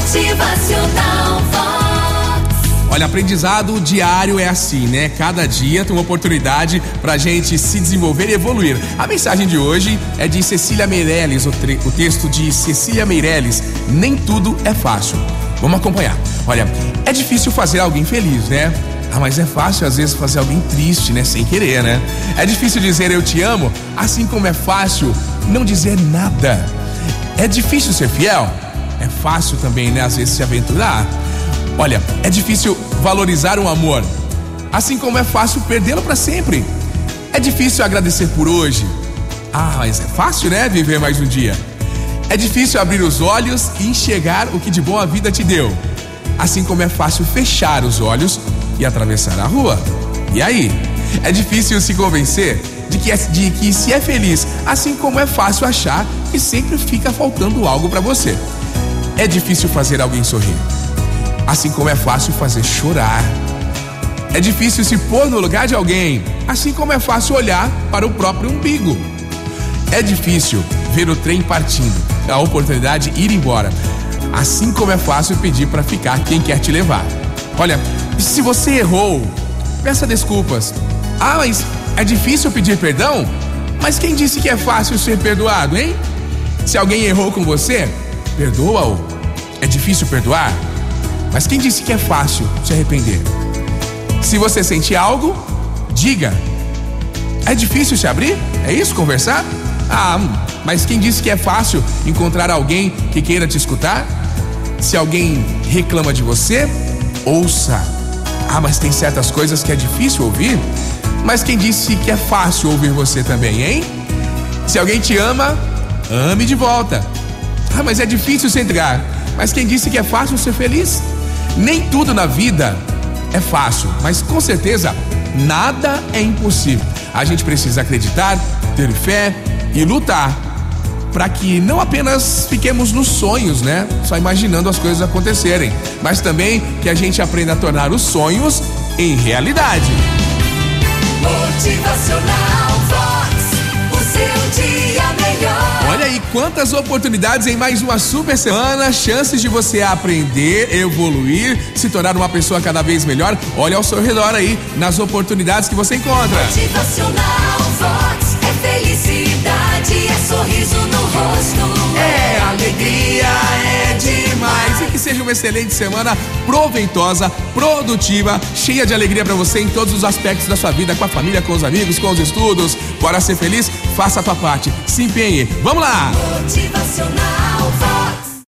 Motivacional Vox. Olha, aprendizado diário é assim, né? Cada dia tem uma oportunidade pra gente se desenvolver e evoluir. A mensagem de hoje é de Cecília Meirelles, o, o texto de Cecília Meirelles. Nem tudo é fácil. Vamos acompanhar. Olha, é difícil fazer alguém feliz, né? Ah, mas é fácil às vezes fazer alguém triste, né? Sem querer, né? É difícil dizer eu te amo, assim como é fácil não dizer nada. É difícil ser fiel? É fácil também, né? Às vezes se aventurar. Olha, é difícil valorizar um amor, assim como é fácil perdê-lo para sempre. É difícil agradecer por hoje. Ah, mas é fácil, né? Viver mais um dia. É difícil abrir os olhos e enxergar o que de bom a vida te deu. Assim como é fácil fechar os olhos e atravessar a rua. E aí? É difícil se convencer de que, é- de que se é feliz, assim como é fácil achar que sempre fica faltando algo para você. É difícil fazer alguém sorrir, assim como é fácil fazer chorar. É difícil se pôr no lugar de alguém, assim como é fácil olhar para o próprio umbigo. É difícil ver o trem partindo, a oportunidade ir embora, assim como é fácil pedir para ficar quem quer te levar. Olha, se você errou, peça desculpas. Ah, mas é difícil pedir perdão? Mas quem disse que é fácil ser perdoado, hein? Se alguém errou com você, perdoa-o. É difícil perdoar? Mas quem disse que é fácil se arrepender? Se você sente algo, diga. É difícil se abrir? É isso, conversar? Ah, mas quem disse que é fácil encontrar alguém que queira te escutar? Se alguém reclama de você, ouça. Ah, mas tem certas coisas que é difícil ouvir? Mas quem disse que é fácil ouvir você também, hein? Se alguém te ama, ame de volta. Ah, mas é difícil se entregar. Mas quem disse que é fácil ser feliz? Nem tudo na vida é fácil, mas com certeza nada é impossível. A gente precisa acreditar, ter fé e lutar para que não apenas fiquemos nos sonhos, né? Só imaginando as coisas acontecerem, mas também que a gente aprenda a tornar os sonhos em realidade. Motivacional quantas oportunidades em mais uma super semana, chances de você aprender, evoluir, se tornar uma pessoa cada vez melhor. Olha ao seu redor aí nas oportunidades que você encontra. Motivacional Vox. É felicidade, é sorriso no rosto. É seja uma excelente semana, proveitosa, produtiva, cheia de alegria pra você em todos os aspectos da sua vida, com a família, com os amigos, com os estudos. Bora ser feliz? Faça a tua parte. Se empenhe. Vamos lá! Motivacional.